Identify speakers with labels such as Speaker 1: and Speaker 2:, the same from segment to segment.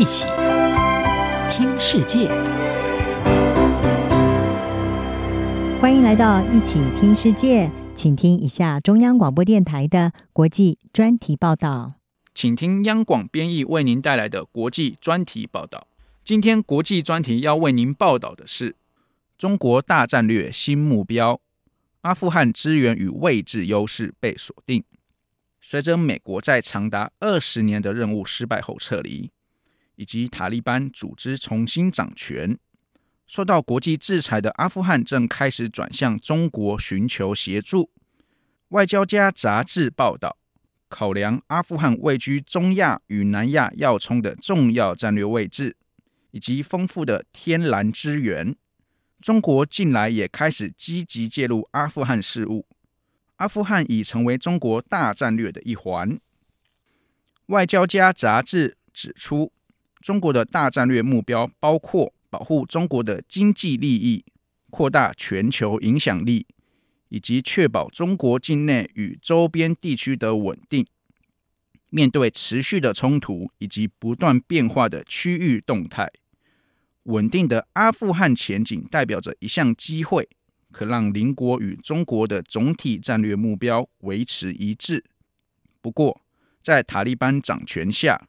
Speaker 1: 一起听世界，
Speaker 2: 欢迎来到一起听世界，请听一下中央广播电台的国际专题报道。
Speaker 3: 请听央广编译为您带来的国际专题报道。今天国际专题要为您报道的是中国大战略新目标：阿富汗资源与位置优势被锁定。随着美国在长达二十年的任务失败后撤离，以及塔利班组织重新掌权，受到国际制裁的阿富汗正开始转向中国寻求协助。外交家杂志报道，考量阿富汗位居中亚与南亚要冲的重要战略位置，以及丰富的天然资源，中国近来也开始积极介入阿富汗事务。阿富汗已成为中国大战略的一环。外交家杂志指出，中国的大战略目标包括保护中国的经济利益、扩大全球影响力，以及确保中国境内与周边地区的稳定。面对持续的冲突以及不断变化的区域动态，稳定的阿富汗前景代表着一项机会。可让邻国与中国的总体战略目标维持一致。不过，在塔利班掌权下，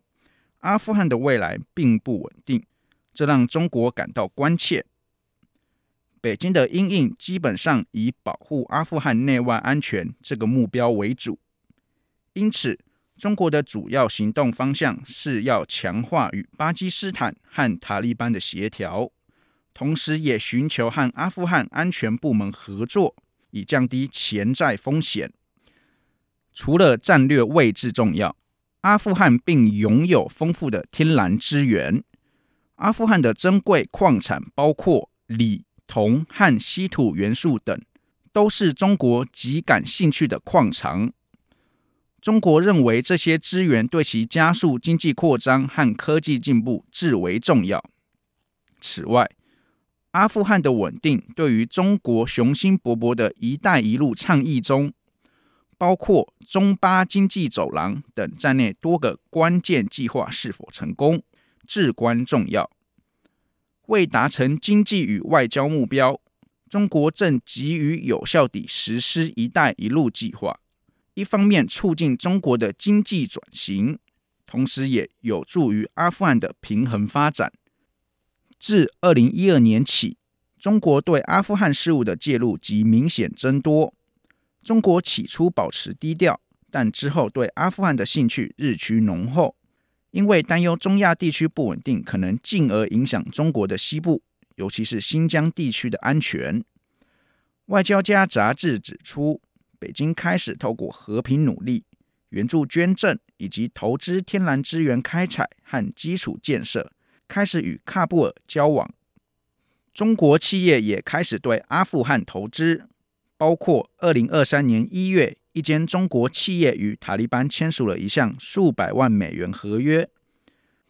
Speaker 3: 阿富汗的未来并不稳定，这让中国感到关切。北京的阴应基本上以保护阿富汗内外安全这个目标为主，因此，中国的主要行动方向是要强化与巴基斯坦和塔利班的协调。同时，也寻求和阿富汗安全部门合作，以降低潜在风险。除了战略位置重要，阿富汗并拥有丰富的天然资源。阿富汗的珍贵矿产包括锂、铜和稀土元素等，都是中国极感兴趣的矿藏。中国认为这些资源对其加速经济扩张和科技进步至为重要。此外，阿富汗的稳定对于中国雄心勃勃的一带一路倡议中，包括中巴经济走廊等在内多个关键计划是否成功至关重要。为达成经济与外交目标，中国正急于有效地实施“一带一路”计划，一方面促进中国的经济转型，同时也有助于阿富汗的平衡发展。自二零一二年起，中国对阿富汗事务的介入即明显增多。中国起初保持低调，但之后对阿富汗的兴趣日趋浓厚，因为担忧中亚地区不稳定可能进而影响中国的西部，尤其是新疆地区的安全。外交家杂志指出，北京开始透过和平努力、援助捐赠以及投资天然资源开采和基础建设。开始与喀布尔交往，中国企业也开始对阿富汗投资，包括二零二三年一月，一间中国企业与塔利班签署了一项数百万美元合约，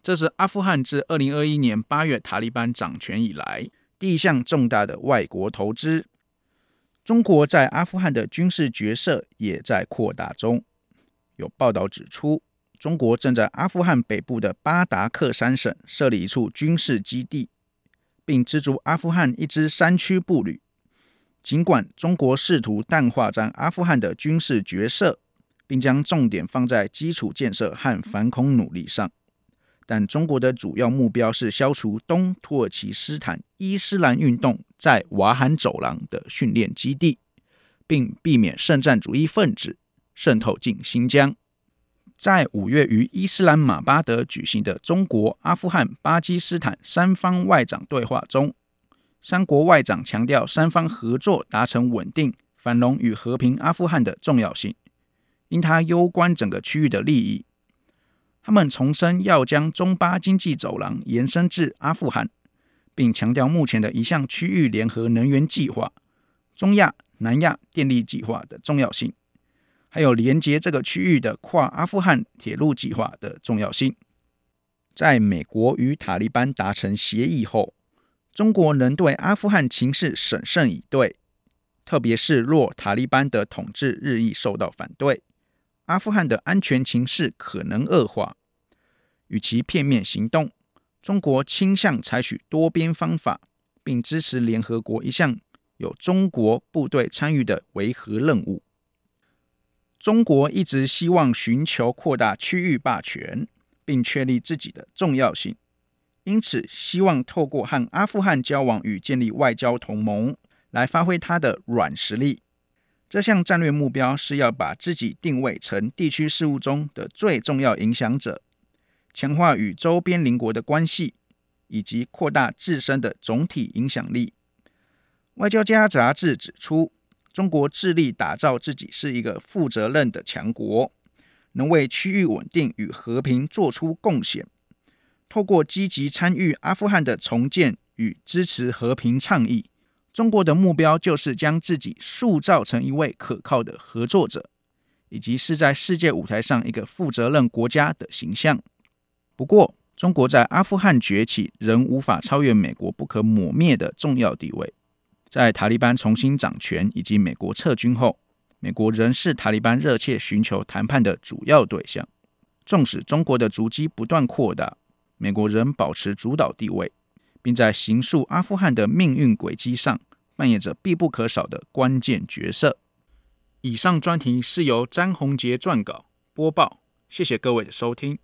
Speaker 3: 这是阿富汗自二零二一年八月塔利班掌权以来第一项重大的外国投资。中国在阿富汗的军事角色也在扩大中，有报道指出。中国正在阿富汗北部的巴达克山省设立一处军事基地，并资助阿富汗一支山区步旅。尽管中国试图淡化在阿富汗的军事角色，并将重点放在基础建设和反恐努力上，但中国的主要目标是消除东土耳其斯坦伊斯兰运动在瓦罕走廊的训练基地，并避免圣战主义分子渗透进新疆。在五月于伊斯兰马巴德举行的中国、阿富汗、巴基斯坦三方外长对话中，三国外长强调三方合作达成稳定、繁荣与和平阿富汗的重要性，因它攸关整个区域的利益。他们重申要将中巴经济走廊延伸至阿富汗，并强调目前的一项区域联合能源计划——中亚南亚电力计划的重要性。还有连接这个区域的跨阿富汗铁路计划的重要性。在美国与塔利班达成协议后，中国仍对阿富汗情势审慎以对，特别是若塔利班的统治日益受到反对，阿富汗的安全情势可能恶化。与其片面行动，中国倾向采取多边方法，并支持联合国一项有中国部队参与的维和任务。中国一直希望寻求扩大区域霸权，并确立自己的重要性，因此希望透过和阿富汗交往与建立外交同盟，来发挥它的软实力。这项战略目标是要把自己定位成地区事务中的最重要影响者，强化与周边邻国的关系，以及扩大自身的总体影响力。外交家杂志指出，中国致力打造自己是一个负责任的强国，能为区域稳定与和平做出贡献。透过积极参与阿富汗的重建与支持和平倡议，中国的目标就是将自己塑造成一位可靠的合作者，以及是在世界舞台上一个负责任国家的形象。不过，中国在阿富汗崛起仍无法超越美国不可抹灭的重要地位。在塔利班重新掌权以及美国撤军后，美国仍是塔利班热切寻求谈判的主要对象。纵使中国的足迹不断扩大，美国仍保持主导地位，并在形塑阿富汗的命运轨迹上扮演着必不可少的关键角色。以上专题是由詹宏杰撰稿播报，谢谢各位的收听。